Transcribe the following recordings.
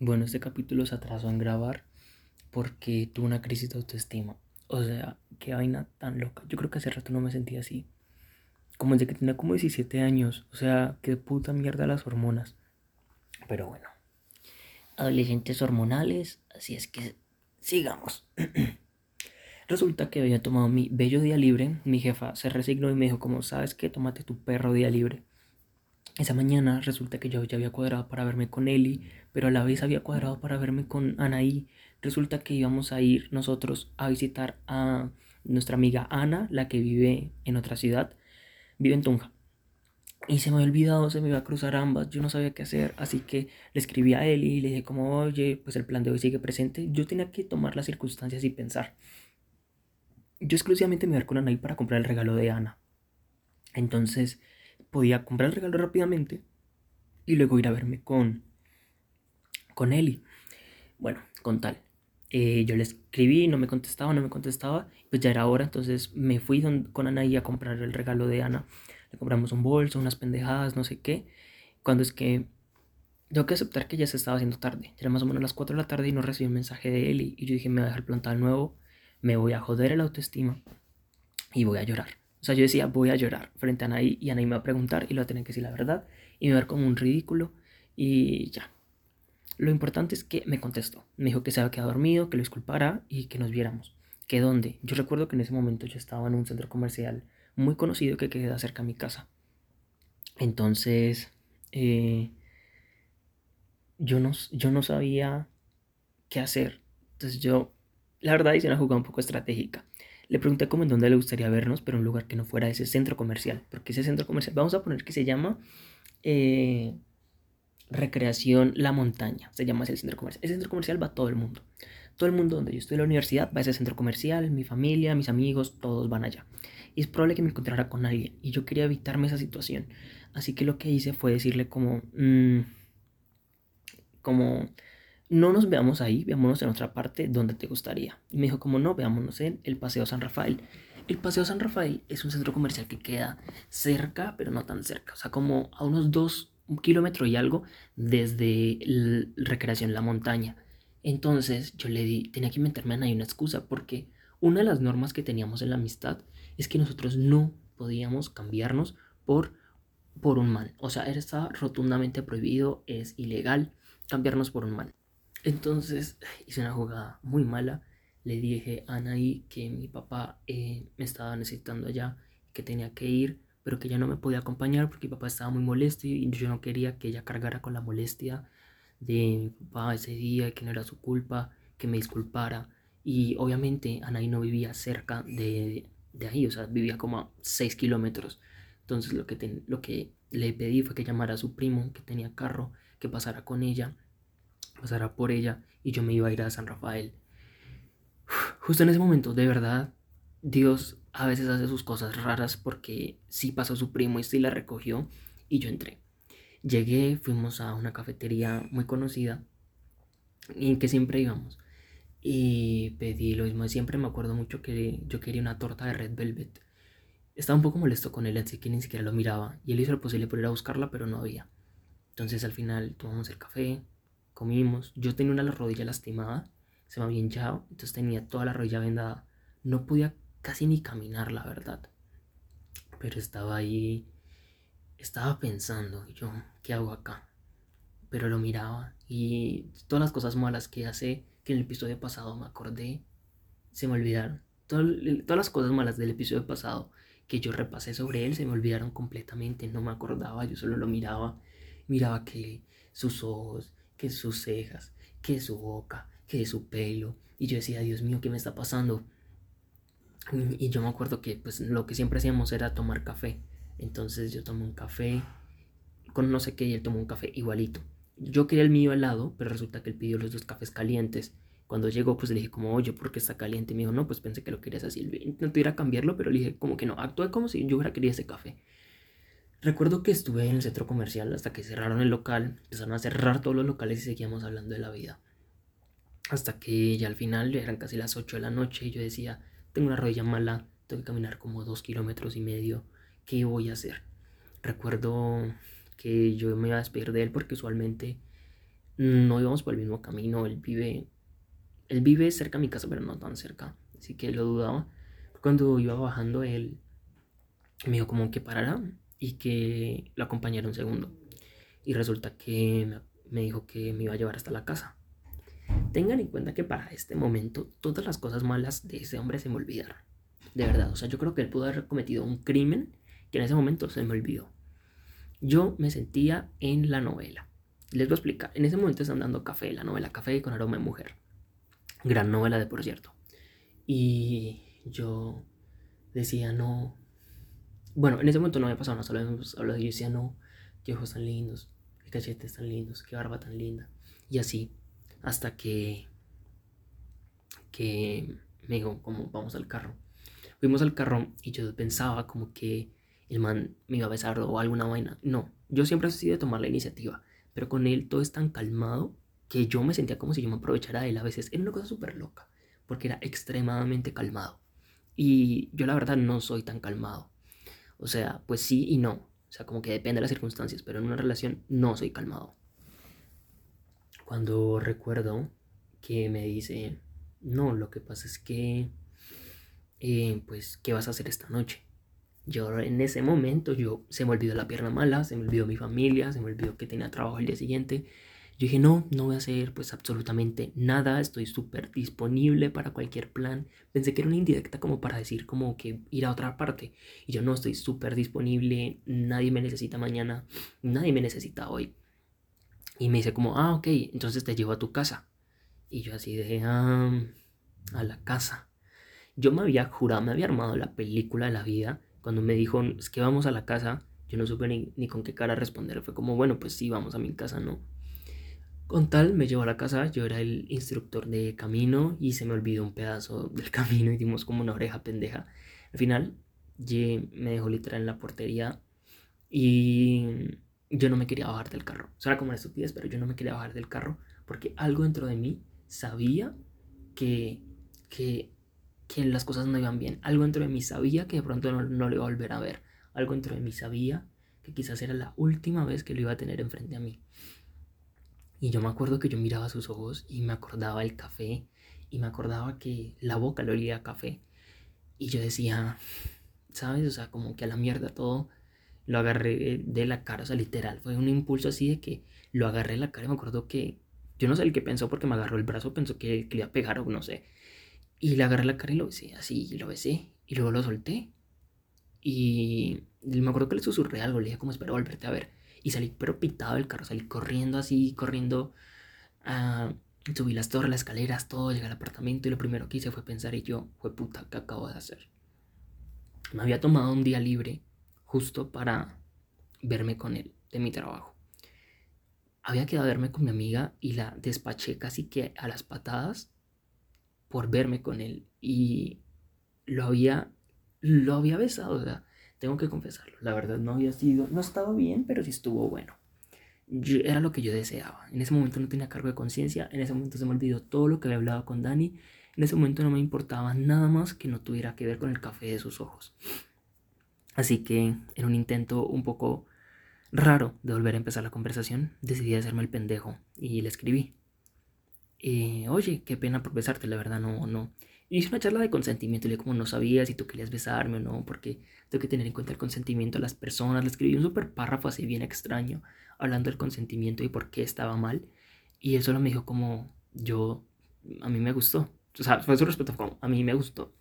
Bueno, este capítulo se atrasó en grabar porque tuve una crisis de autoestima. O sea, qué vaina tan loca. Yo creo que hace rato no me sentía así. Como desde que tenía como 17 años. O sea, qué puta mierda las hormonas. Pero bueno. Adolescentes hormonales. Así es que sigamos. Resulta que había tomado mi bello día libre. Mi jefa se resignó y me dijo como, ¿sabes qué? Tómate tu perro día libre. Esa mañana resulta que yo ya había cuadrado para verme con Eli, pero a la vez había cuadrado para verme con Anaí. Resulta que íbamos a ir nosotros a visitar a nuestra amiga Ana, la que vive en otra ciudad, vive en Tunja. Y se me había olvidado, se me iba a cruzar ambas, yo no sabía qué hacer, así que le escribí a Eli y le dije como, oye, pues el plan de hoy sigue presente. Yo tenía que tomar las circunstancias y pensar. Yo exclusivamente me iba a ver con Anaí para comprar el regalo de Ana. Entonces podía comprar el regalo rápidamente y luego ir a verme con, con Eli. Bueno, con tal. Eh, yo le escribí, no me contestaba, no me contestaba, pues ya era hora, entonces me fui con Anaí a comprar el regalo de Ana. Le compramos un bolso, unas pendejadas, no sé qué. Cuando es que tengo que aceptar que ya se estaba haciendo tarde. Era más o menos las 4 de la tarde y no recibí un mensaje de Eli. Y yo dije, me voy a dejar plantado de nuevo, me voy a joder el autoestima y voy a llorar. O sea, yo decía, voy a llorar frente a Anaí y Anaí me va a preguntar y lo va a tener que decir la verdad y me va a ver como un ridículo y ya. Lo importante es que me contestó. Me dijo que se había quedado dormido, que lo disculpara y que nos viéramos. ¿Que dónde? Yo recuerdo que en ese momento yo estaba en un centro comercial muy conocido que queda cerca de mi casa. Entonces, eh, yo, no, yo no sabía qué hacer. Entonces yo, la verdad, hice una jugada un poco estratégica. Le pregunté cómo en dónde le gustaría vernos, pero un lugar que no fuera ese centro comercial. Porque ese centro comercial, vamos a poner que se llama eh, Recreación La Montaña. Se llama ese centro comercial. Ese centro comercial va todo el mundo. Todo el mundo donde yo estoy en la universidad va a ese centro comercial. Mi familia, mis amigos, todos van allá. Y es probable que me encontrara con alguien. Y yo quería evitarme esa situación. Así que lo que hice fue decirle como... Mmm, como no nos veamos ahí, veámonos en otra parte donde te gustaría. Y me dijo, como no, veámonos en el Paseo San Rafael. El Paseo San Rafael es un centro comercial que queda cerca, pero no tan cerca. O sea, como a unos dos kilómetros y algo desde Recreación La Montaña. Entonces yo le di, tenía que inventarme ahí una excusa porque una de las normas que teníamos en la amistad es que nosotros no podíamos cambiarnos por, por un mal. O sea, está rotundamente prohibido, es ilegal cambiarnos por un mal. Entonces hice una jugada muy mala. Le dije a Anaí que mi papá eh, me estaba necesitando allá, que tenía que ir, pero que ella no me podía acompañar porque mi papá estaba muy molesto y yo no quería que ella cargara con la molestia de mi papá ese día, que no era su culpa, que me disculpara. Y obviamente Anaí no vivía cerca de, de ahí, o sea, vivía como a 6 kilómetros. Entonces lo que, lo que le pedí fue que llamara a su primo, que tenía carro, que pasara con ella pasará por ella y yo me iba a ir a San Rafael. Justo en ese momento, de verdad, Dios a veces hace sus cosas raras porque sí pasó su primo y sí la recogió y yo entré. Llegué, fuimos a una cafetería muy conocida y que siempre íbamos. Y pedí lo mismo siempre. Me acuerdo mucho que yo quería una torta de Red Velvet. Estaba un poco molesto con él, así que ni siquiera lo miraba. Y él hizo lo posible por ir a buscarla, pero no había. Entonces al final tomamos el café, comimos. Yo tenía una rodilla lastimada, se me había hinchado, entonces tenía toda la rodilla vendada. No podía casi ni caminar, la verdad. Pero estaba ahí, estaba pensando, yo, ¿qué hago acá? Pero lo miraba y todas las cosas malas que hace, que en el episodio pasado me acordé, se me olvidaron. todas las cosas malas del episodio pasado que yo repasé sobre él se me olvidaron completamente, no me acordaba, yo solo lo miraba, miraba que sus ojos, que sus cejas, que su boca, que su pelo. Y yo decía, Dios mío, ¿qué me está pasando? Y yo me acuerdo que pues lo que siempre hacíamos era tomar café. Entonces yo tomé un café con no sé qué y él tomó un café igualito. Yo quería el mío helado, pero resulta que él pidió los dos cafés calientes. Cuando llegó, pues le dije como, oye, ¿por qué está caliente? Y me dijo, no, pues pensé que lo querías así. Intenté ir a cambiarlo, pero le dije como que no, actué como si yo hubiera querido ese café. Recuerdo que estuve en el centro comercial hasta que cerraron el local, empezaron a cerrar todos los locales y seguíamos hablando de la vida. Hasta que ya al final eran casi las 8 de la noche y yo decía, tengo una rodilla mala, tengo que caminar como dos kilómetros y medio, ¿qué voy a hacer? Recuerdo que yo me iba a despedir de él porque usualmente no íbamos por el mismo camino, él vive, él vive cerca de mi casa, pero no tan cerca, así que lo dudaba. Cuando iba bajando, él me dijo como que parara y que lo acompañara un segundo. Y resulta que me dijo que me iba a llevar hasta la casa. Tengan en cuenta que para este momento todas las cosas malas de ese hombre se me olvidaron. De verdad, o sea, yo creo que él pudo haber cometido un crimen que en ese momento se me olvidó. Yo me sentía en la novela. Les voy a explicar. En ese momento están dando café, la novela Café con aroma de mujer. Gran novela de por cierto. Y yo decía, no. Bueno, en ese momento no había pasado nada, solo hablado y yo decía, no, qué ojos tan lindos, qué cachetes tan lindos, qué barba tan linda. Y así, hasta que, que me dijo, como vamos al carro. Fuimos al carro y yo pensaba como que el man me iba a besar o alguna vaina. No, yo siempre he sido tomar la iniciativa, pero con él todo es tan calmado que yo me sentía como si yo me aprovechara de él a veces. Era una cosa súper loca, porque era extremadamente calmado. Y yo la verdad no soy tan calmado. O sea, pues sí y no. O sea, como que depende de las circunstancias, pero en una relación no soy calmado. Cuando recuerdo que me dice, no, lo que pasa es que, eh, pues, ¿qué vas a hacer esta noche? Yo en ese momento, yo se me olvidó la pierna mala, se me olvidó mi familia, se me olvidó que tenía trabajo el día siguiente. Yo dije, no, no voy a hacer pues absolutamente nada, estoy súper disponible para cualquier plan. Pensé que era una indirecta como para decir como que ir a otra parte. Y yo no, estoy súper disponible, nadie me necesita mañana, nadie me necesita hoy. Y me dice como, ah, ok, entonces te llevo a tu casa. Y yo así de, ah, a la casa. Yo me había jurado, me había armado la película de la vida cuando me dijo, es que vamos a la casa, yo no supe ni, con qué cara responder. Fue como, bueno, pues sí, vamos a mi casa, ¿no? Con tal, me llevó a la casa, yo era el instructor de camino y se me olvidó un pedazo del camino y dimos como una oreja pendeja. Al final, me dejó literal en la portería y yo no me quería bajar del carro. Suena como una estupidez, pero yo no me quería bajar del carro porque algo dentro de mí sabía que, que que las cosas no iban bien. Algo dentro de mí sabía que de pronto no, no lo iba a volver a ver. Algo dentro de mí sabía que quizás era la última vez que lo iba a tener enfrente a mí. Y yo me acuerdo que yo miraba sus ojos y me acordaba el café y me acordaba que la boca le olía a café. Y yo decía, ¿sabes? O sea, como que a la mierda todo lo agarré de la cara, o sea, literal. Fue un impulso así de que lo agarré de la cara y me acuerdo que yo no sé el que pensó porque me agarró el brazo, pensó que, que le iba a pegar o no sé. Y le agarré la cara y lo besé, así, y lo besé. Y luego lo solté. Y me acuerdo que le susurré algo, le dije como espero volverte a ver. Y salí pero pitado del carro, salí corriendo así, corriendo. Uh, subí las torres, las escaleras, todo, llegué al apartamento y lo primero que hice fue pensar y yo, fue puta, ¿qué acabo de hacer? Me había tomado un día libre justo para verme con él de mi trabajo. Había quedado a verme con mi amiga y la despaché casi que a las patadas por verme con él y lo había, lo había besado, o tengo que confesarlo, la verdad no había sido, no estaba bien, pero sí estuvo bueno. era lo que yo deseaba. En ese momento no tenía cargo de conciencia, en ese momento se me olvidó todo lo que había hablado con Dani, en ese momento no me importaba nada más que no tuviera que ver con el café de sus ojos. Así que en un intento un poco raro de volver a empezar la conversación, decidí hacerme el pendejo y le escribí. Eh, oye, qué pena por besarte, la verdad, no, no. Hice una charla de consentimiento, le como no sabía si tú querías besarme o no, porque tengo que tener en cuenta el consentimiento de las personas. Le escribí un súper párrafo así bien extraño, hablando del consentimiento y por qué estaba mal. Y él solo me dijo como, yo, a mí me gustó. O sea, fue su respuesta como, a mí me gustó.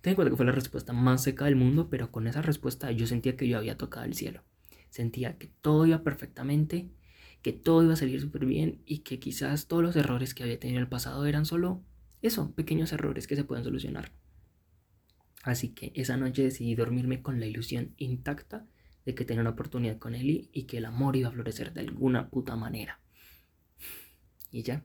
Ten en cuenta que fue la respuesta más seca del mundo, pero con esa respuesta yo sentía que yo había tocado el cielo. Sentía que todo iba perfectamente que todo iba a salir súper bien y que quizás todos los errores que había tenido en el pasado eran solo eso, pequeños errores que se pueden solucionar. Así que esa noche decidí dormirme con la ilusión intacta de que tenía una oportunidad con Eli y que el amor iba a florecer de alguna puta manera. Y ya.